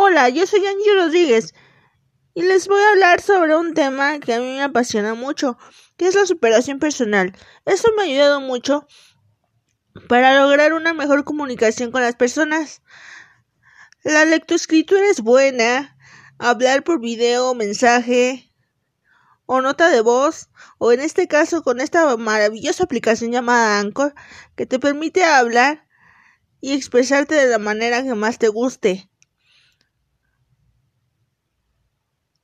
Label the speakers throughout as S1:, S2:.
S1: Hola, yo soy Angie Rodríguez y les voy a hablar sobre un tema que a mí me apasiona mucho, que es la superación personal. Esto me ha ayudado mucho para lograr una mejor comunicación con las personas. La lectoescritura es buena, hablar por video, mensaje o nota de voz, o en este caso con esta maravillosa aplicación llamada Anchor, que te permite hablar y expresarte de la manera que más te guste.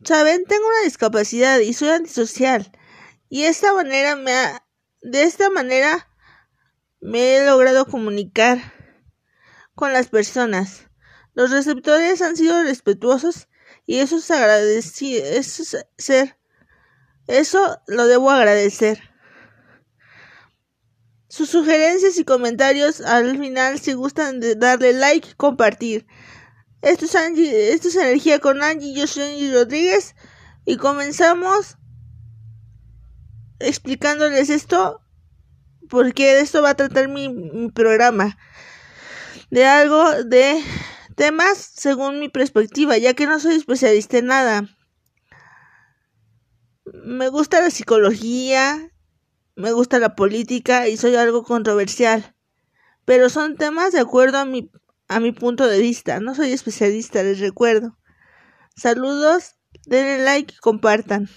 S1: Saben, tengo una discapacidad y soy antisocial. Y esta manera me ha, de esta manera me he logrado comunicar con las personas. Los receptores han sido respetuosos y eso es agradecido, eso es ser, eso lo debo agradecer. Sus sugerencias y comentarios al final si gustan de darle like y compartir. Esto es, Angie, esto es Energía con Angie, yo soy Angie Rodríguez y comenzamos explicándoles esto porque de esto va a tratar mi, mi programa. De algo de temas según mi perspectiva, ya que no soy especialista en nada. Me gusta la psicología, me gusta la política y soy algo controversial. Pero son temas de acuerdo a mi, a mi punto de vista. No soy especialista, les recuerdo. Saludos, denle like y compartan.